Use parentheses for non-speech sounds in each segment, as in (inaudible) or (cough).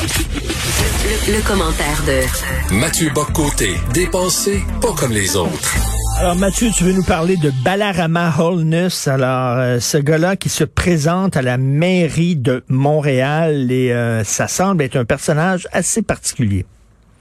Le, commentaire de Mathieu Boccoté, dépensé pas comme les autres. Alors Mathieu, tu veux nous parler de Balarama Holness. Alors euh, ce gars-là qui se présente à la mairie de Montréal et euh, ça semble être un personnage assez particulier.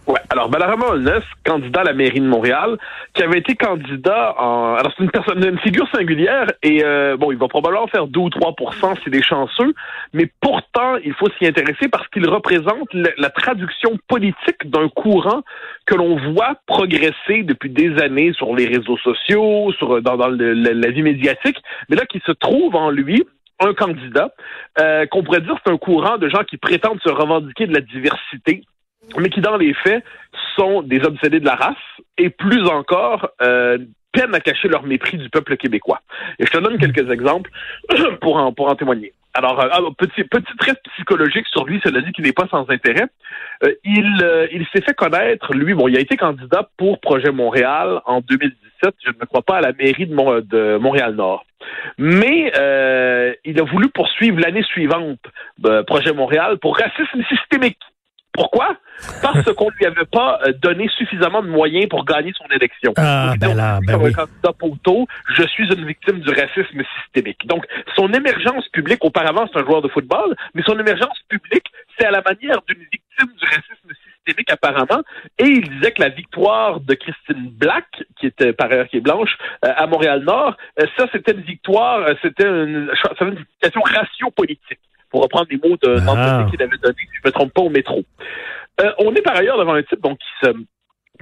Ouais. Alors, Balarama Holness, candidat à la mairie de Montréal, qui avait été candidat en... Alors, c'est une personne, une figure singulière et, euh, bon, il va probablement faire 2 ou 3 c'est des chanceux, mais pourtant, il faut s'y intéresser parce qu'il représente la, traduction politique d'un courant que l'on voit progresser depuis des années sur les réseaux sociaux, sur, dans, la vie médiatique, mais là, qui se trouve en lui un candidat, euh, qu'on pourrait dire c'est un courant de gens qui prétendent se revendiquer de la diversité, mais qui, dans les faits, sont des obsédés de la race et plus encore euh, peinent à cacher leur mépris du peuple québécois. Et je te donne quelques exemples (clears throat) pour en, pour en témoigner. Alors, euh, petit, petit trait psychologique sur lui, cela dit qu'il n'est pas sans intérêt. Euh, il euh, il s'est fait connaître, lui, bon, il a été candidat pour Projet Montréal en 2017, je ne crois pas à la mairie de, de Montréal-Nord. Mais il a voulu poursuivre l'année suivante Projet Montréal pour racisme systémique. Pourquoi? Parce qu'on lui avait pas euh, donné suffisamment de moyens pour gagner son élection. Ah, ben là, ben oui. candidat poteau, je suis une victime du racisme systémique. Donc, son émergence publique, auparavant, c'est un joueur de football, mais son émergence publique, c'est à la manière d'une victime du racisme systémique, apparemment. Et il disait que la victoire de Christine Black, qui était par ailleurs qui est blanche, euh, à Montréal-Nord, euh, ça, c'était une victoire, c'était une, une question ratio politique pour reprendre les mots de ah. qu'il avait donné, si je ne me trompe pas, au métro. Euh, on est par ailleurs devant un type donc, qui se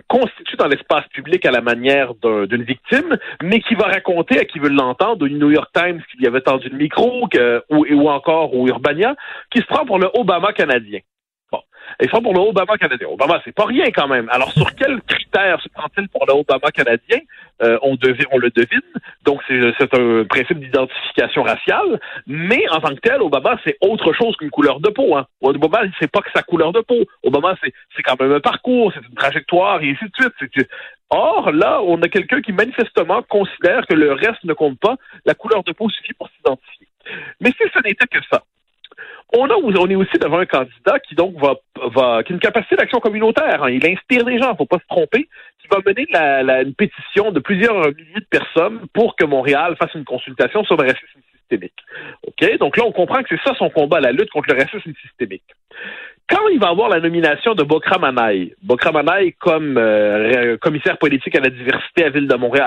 constitue dans l'espace public à la manière d'une victime, mais qui va raconter à qui veut l'entendre, au New York Times qui lui avait tendu le micro, ou, ou encore au Urbania, qui se prend pour le Obama canadien. Et ça pour le Obama canadien. Obama, c'est pas rien quand même. Alors, sur quels critères se prend-il pour le Obama canadien? Euh, on, on le devine. Donc, c'est un principe d'identification raciale. Mais, en tant que tel, Obama, c'est autre chose qu'une couleur de peau. Hein. Obama, c'est pas que sa couleur de peau. Obama, c'est quand même un parcours, c'est une trajectoire, et ainsi de suite. Or, là, on a quelqu'un qui manifestement considère que le reste ne compte pas. La couleur de peau suffit pour s'identifier. Mais si ce n'était que ça, on, a, on est aussi devant un candidat qui donc va, qui a une capacité d'action communautaire. Hein. Il inspire des gens, faut pas se tromper, qui va mener une pétition de plusieurs milliers de personnes pour que Montréal fasse une consultation sur le racisme systémique. OK? Donc là, on comprend que c'est ça son combat, la lutte contre le racisme systémique. Quand il va avoir la nomination de Bokra Manaï, Bokra Manaï comme euh, commissaire politique à la diversité à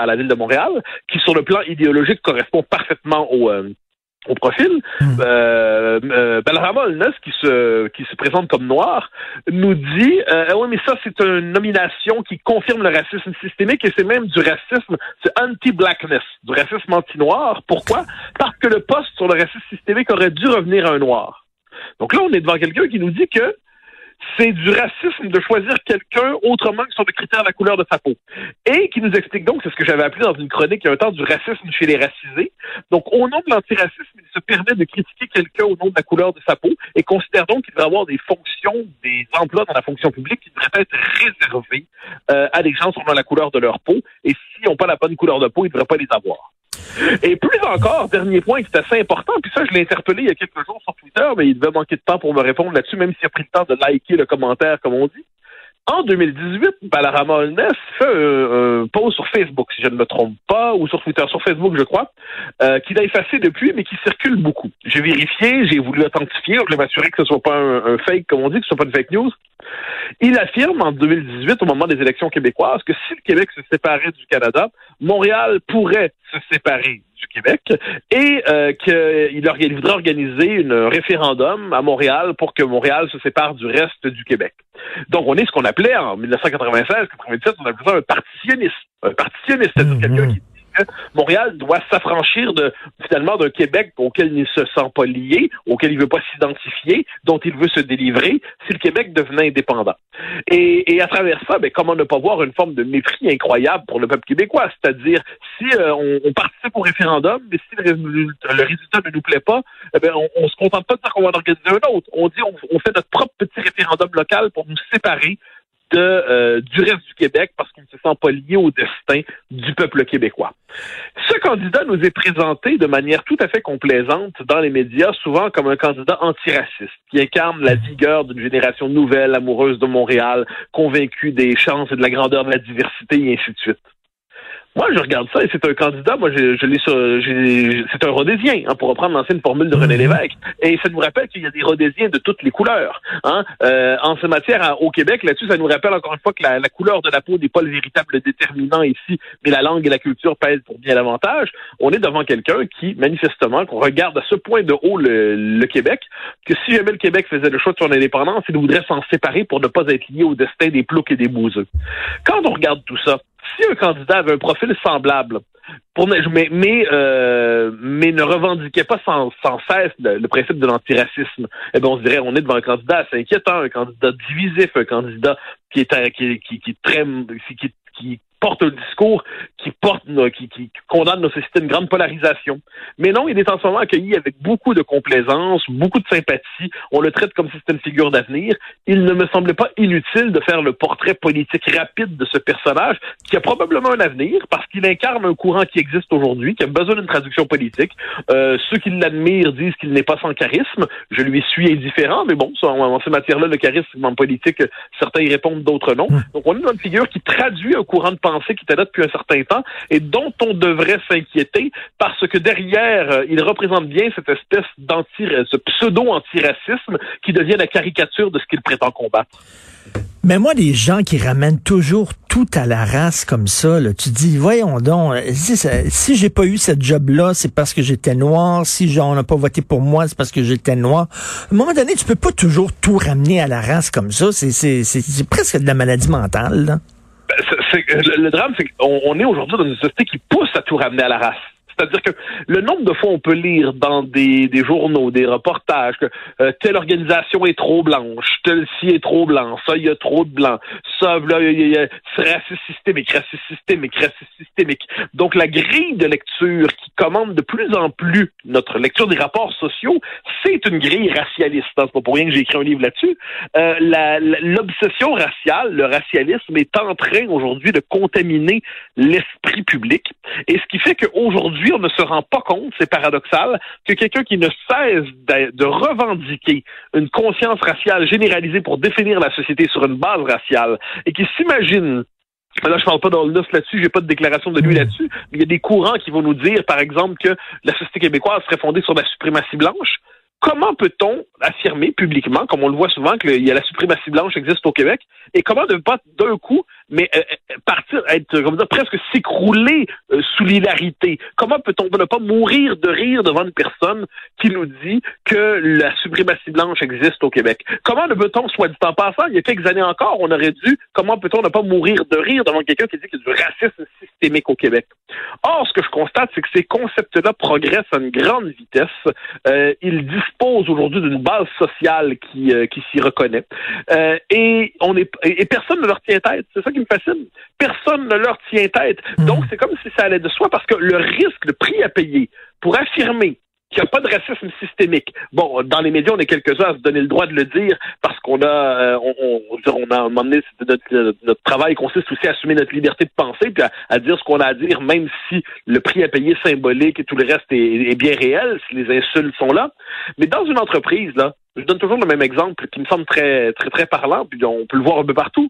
la ville de Montréal, qui sur le plan idéologique correspond parfaitement au, euh, au profil, hmm. euh, euh, qui se qui se présente comme noir, nous dit euh, oui mais ça c'est une nomination qui confirme le racisme systémique et c'est même du racisme, c'est anti-blackness, du racisme anti-noir. Pourquoi? Parce que le poste sur le racisme systémique aurait dû revenir à un noir. Donc là on est devant quelqu'un qui nous dit que c'est du racisme de choisir quelqu'un autrement que sur le critère de la couleur de sa peau. Et qui nous explique donc, c'est ce que j'avais appelé dans une chronique il y a un temps, du racisme chez les racisés. Donc, au nom de l'antiracisme, il se permet de critiquer quelqu'un au nom de la couleur de sa peau et considère donc qu'il devrait avoir des fonctions, des emplois dans la fonction publique qui devraient être réservés euh, à des gens selon la couleur de leur peau. Et s'ils n'ont pas la bonne couleur de peau, ils ne devraient pas les avoir. Et plus encore, dernier point qui est assez important, puis ça, je l'ai interpellé il y a quelques jours sur Twitter, mais il devait manquer de temps pour me répondre là-dessus, même s'il a pris le temps de liker le commentaire, comme on dit. En 2018, Balarama Holness fait un, post sur Facebook, si je ne me trompe pas, ou sur Twitter, sur Facebook, je crois, euh, qu'il a effacé depuis, mais qui circule beaucoup. J'ai vérifié, j'ai voulu authentifier, je voulais m'assurer que ce soit pas un, fake, comme on dit, que ce soit pas une fake news. Il affirme en 2018, au moment des élections québécoises, que si le Québec se séparait du Canada, Montréal pourrait se séparer du Québec et euh, qu'il voudrait organiser un référendum à Montréal pour que Montréal se sépare du reste du Québec. Donc, on est ce qu'on appelait en 1996-97, on appelait ça un partitionniste. Un partitionniste, c'est-à-dire mmh, quelqu'un mmh. Montréal doit s'affranchir finalement d'un Québec auquel il ne se sent pas lié, auquel il veut pas s'identifier, dont il veut se délivrer si le Québec devenait indépendant. Et, à travers ça, ben, comment ne pas voir une forme de mépris incroyable pour le peuple québécois, c'est-à-dire si euh, on, participe au référendum, mais si le, résultat ne nous plaît pas, eh ben, on, se contente pas de dire qu'on va en organiser un autre. On dit on, on fait notre propre petit référendum local pour nous séparer de, euh, du reste du Québec parce qu'on ne se sent pas lié au destin du peuple québécois. Ce candidat nous est présenté de manière tout à fait complaisante dans les médias, souvent comme un candidat antiraciste, qui incarne la vigueur d'une génération nouvelle, amoureuse de Montréal, convaincue des chances et de la grandeur de la diversité, et ainsi de suite. Moi, je regarde ça et c'est un candidat, moi, je, je l'ai c'est un rhodésien, hein, pour reprendre l'ancienne formule de René mhm. Lévesque. Et ça nous rappelle qu'il y a des rhodésiens de toutes les couleurs. Hein. Euh, en ce matière, au Québec, là-dessus, ça nous rappelle encore une fois que la, couleur de la peau n'est pas le véritable déterminant ici, mais la langue et la culture pèsent pour bien davantage. On est devant quelqu'un qui, manifestement, qu'on regarde à ce point de haut le, Québec, que si jamais le Québec faisait le choix de son indépendance, il voudrait s'en séparer pour ne pas être lié au destin des ploucs et des bouseux. Quand on regarde tout ça, si un candidat avait un profil semblable, pour, mais, mais, euh, mais ne revendiquait pas sans, sans cesse le, principe de l'antiracisme, eh bien, on se dirait on est devant un candidat assez inquiétant, un candidat divisif, un candidat qui est qui, qui, qui, très, qui, qui porte un discours qui porte, qui, qui condamne nos sociétés une grande polarisation. Mais non, il est en ce moment accueilli avec beaucoup de complaisance, beaucoup de sympathie. On le traite comme si c'était une figure d'avenir. Il ne me semblait pas inutile de faire le portrait politique rapide de ce personnage qui a probablement un avenir parce qu'il incarne un courant qui existe aujourd'hui, qui a besoin d'une traduction politique. Euh, ceux qui l'admirent disent qu'il n'est pas sans charisme. Je lui suis indifférent, mais bon, en, en ces matières-là, le charisme en politique, certains y répondent, d'autres non. Hmm. Donc on est dans une figure qui traduit un courant de pensée qui était là depuis un certain temps et dont on devrait s'inquiéter parce que derrière, euh, il représente bien cette espèce d'anti, ce pseudo-antiracisme qui devient la caricature de ce qu'il prétend combattre. Mais moi, les gens qui ramènent toujours tout à la race comme ça, tu dis, voyons donc, si, si j'ai pas eu cette job-là, c'est parce que j'étais noir. Si on n'a pas voté pour moi, c'est parce que j'étais noir. À un moment donné, tu peux pas toujours tout ramener à la race comme ça. C'est presque de la maladie mentale. Le, drame, c'est qu'on est aujourd'hui dans une société qui pousse à tout ramener à la race. C'est-à-dire que le nombre de fois on peut lire dans des, des journaux, des reportages, que euh, telle organisation est trop blanche, tel ci est trop blanc, ça, il y a trop de blancs, ça, là, il y a, c'est raciste systémique, raciste systémique, raciste systémique. Donc, la grille de lecture qui commande de plus en plus notre lecture des rapports sociaux, c'est une grille racialiste. Hein. C'est pas pour rien que j'ai écrit un livre là-dessus. Euh, l'obsession raciale, le racialisme est en train aujourd'hui de contaminer l'esprit public. Et ce qui fait qu'aujourd'hui, on ne se rend pas compte, c'est paradoxal, que quelqu'un qui ne cesse de, revendiquer une conscience raciale généralisée pour définir la société sur une base raciale et qui s'imagine Là, je parle pas dans le là-dessus, j'ai pas de déclaration de lui hmm. là-dessus, mais il y a des courants qui vont nous dire, par exemple, que la société québécoise serait fondée sur la suprématie blanche. Comment peut-on affirmer publiquement, comme on le voit souvent, qu'il y a la suprématie blanche existe au Québec, et comment ne pas d'un coup mais euh, euh, partir, être, comme dire, presque s'écrouler euh, sous l'hilarité. Comment peut-on ne pas mourir de rire devant une personne qui nous dit que la suprématie blanche existe au Québec? Comment ne peut-on, soit dit en passant, il y a quelques années encore, on aurait dû, comment peut-on ne pas mourir de rire devant quelqu'un qui dit qu'il y a du racisme systémique au Québec? Or, ce que je constate, c'est que ces concepts-là progressent à une grande vitesse. Euh, ils disposent aujourd'hui d'une base sociale qui, qui s'y reconnaît. et on est et personne ne leur tient tête. C'est ça qui me fascine. Personne ne leur tient tête. Hmm. Donc, c'est comme si ça allait de soi parce que le risque, le prix à payer pour affirmer qu'il n'y a pas de racisme systémique. Bon, dans les médias, on est quelques-uns à se donner le droit de le dire parce qu'on a, euh, on, on, a notre, notre, travail consiste aussi à assumer notre liberté de penser puis à, dire ce qu'on a à dire, même si le prix à payer symbolique et tout le reste est, est bien réel, si les insultes sont là. Mais dans une entreprise, là, je donne toujours le même exemple qui me semble très, très, très parlant, puis on peut le voir un peu partout.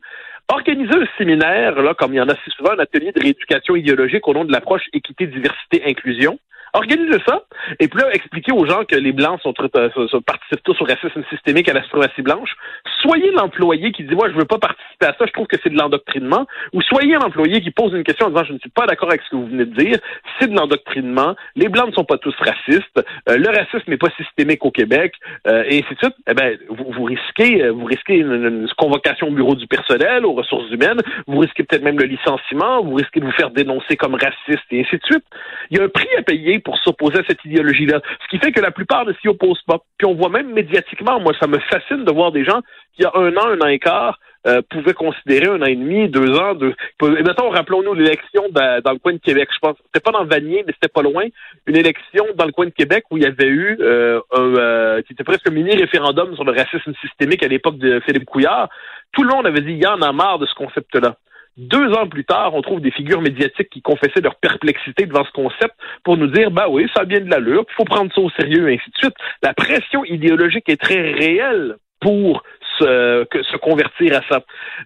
Organiser un séminaire, là, comme il y en a si souvent, un atelier de rééducation idéologique au nom de l'approche équité, diversité, inclusion, Organisez ça, et puis là, expliquer aux gens que les Blancs sont, euh, participent tous au racisme systémique à la suprématie blanche. Soyez l'employé qui dit, moi, je veux pas participer à ça, je trouve que c'est de l'endoctrinement, ou soyez l'employé qui pose une question en disant, je ne suis pas d'accord avec ce que vous venez de dire, c'est de l'endoctrinement, les Blancs ne sont pas tous racistes, euh, le racisme n'est pas systémique au Québec, euh, et ainsi de suite. Eh ben, vous, vous risquez, vous risquez une, convocation au bureau du personnel, aux ressources humaines, vous risquez peut-être même le licenciement, vous risquez de vous faire dénoncer comme raciste, et ainsi de suite. Il y a un prix à payer pour s'opposer à cette idéologie-là. Ce qui fait que la plupart ne s'y opposent pas. Puis on voit même médiatiquement, moi, ça me fascine de voir des gens qui, il y a un an, un an et quart, euh, pouvaient considérer un an et demi, deux ans, deux. Et rappelons-nous l'élection dans le coin de Québec. Je pense, c'était pas dans Vanier, mais c'était pas loin. Une élection dans le coin de Québec où il y avait eu euh, un, euh, qui était presque un mini référendum sur le racisme systémique à l'époque de Philippe Couillard. Tout le monde avait dit, il y en a marre de ce concept-là. Deux ans plus tard, on trouve des figures médiatiques qui confessaient leur perplexité devant ce concept pour nous dire, bah oui, ça a bien de l'allure, il faut prendre ça au sérieux, et ainsi de suite. La pression idéologique est très réelle pour se, se convertir à ça.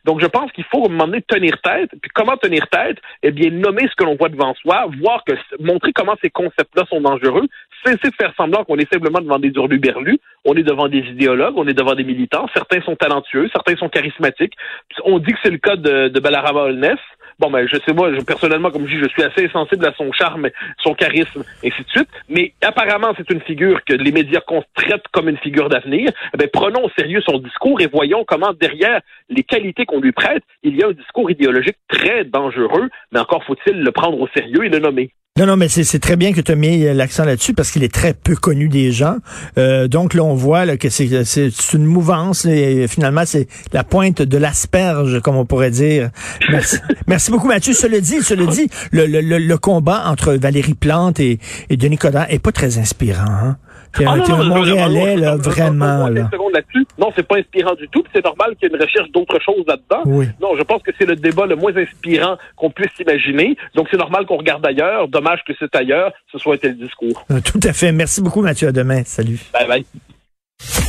Donc, je pense qu'il faut, à un moment donné, tenir tête. Puis, comment tenir tête? Eh bien, nommer ce que l'on voit devant soi, voir que, montrer comment ces concepts-là sont dangereux, cesser de faire semblant qu'on est simplement devant des hurluberlus, on est devant des idéologues, on est devant des militants, certains sont talentueux, certains sont charismatiques. On dit que c'est le cas de, de Balarama Olness. Bon, ben, je sais, moi, personnellement, comme je dis, je suis assez sensible à son charme, son charisme, ainsi de suite. Mais apparemment, c'est une figure que les médias traitent comme une figure d'avenir. Eh ben, prenons au sérieux son discours et voyons comment, derrière les qualités qu'on lui prête, il y a un discours idéologique très dangereux, mais encore faut-il le prendre au sérieux et le nommer. Non, non, mais c'est très bien que tu as mis l'accent là-dessus parce qu'il est très peu connu des gens. Euh, donc là, on voit là, que c'est une mouvance et finalement, c'est la pointe de l'asperge, comme on pourrait dire. Merci, (laughs) Merci beaucoup, Mathieu. Cela dit, cela dit, le, le, le, combat entre Valérie Plante et, et Denis Coderre est pas très inspirant. Hein? T'es ah, un, Montréalais, là, vraiment. Là. Non, c'est pas inspirant du tout. C'est normal qu'il y ait une recherche d'autres choses là-dedans. Oui. Non, je pense que c'est le débat le moins inspirant qu'on puisse imaginer. Donc, c'est normal qu'on regarde ailleurs dommage que c'est ailleurs. Ce soit été le discours. Euh, tout à fait. Merci beaucoup, Mathieu. À demain. Salut. Bye bye.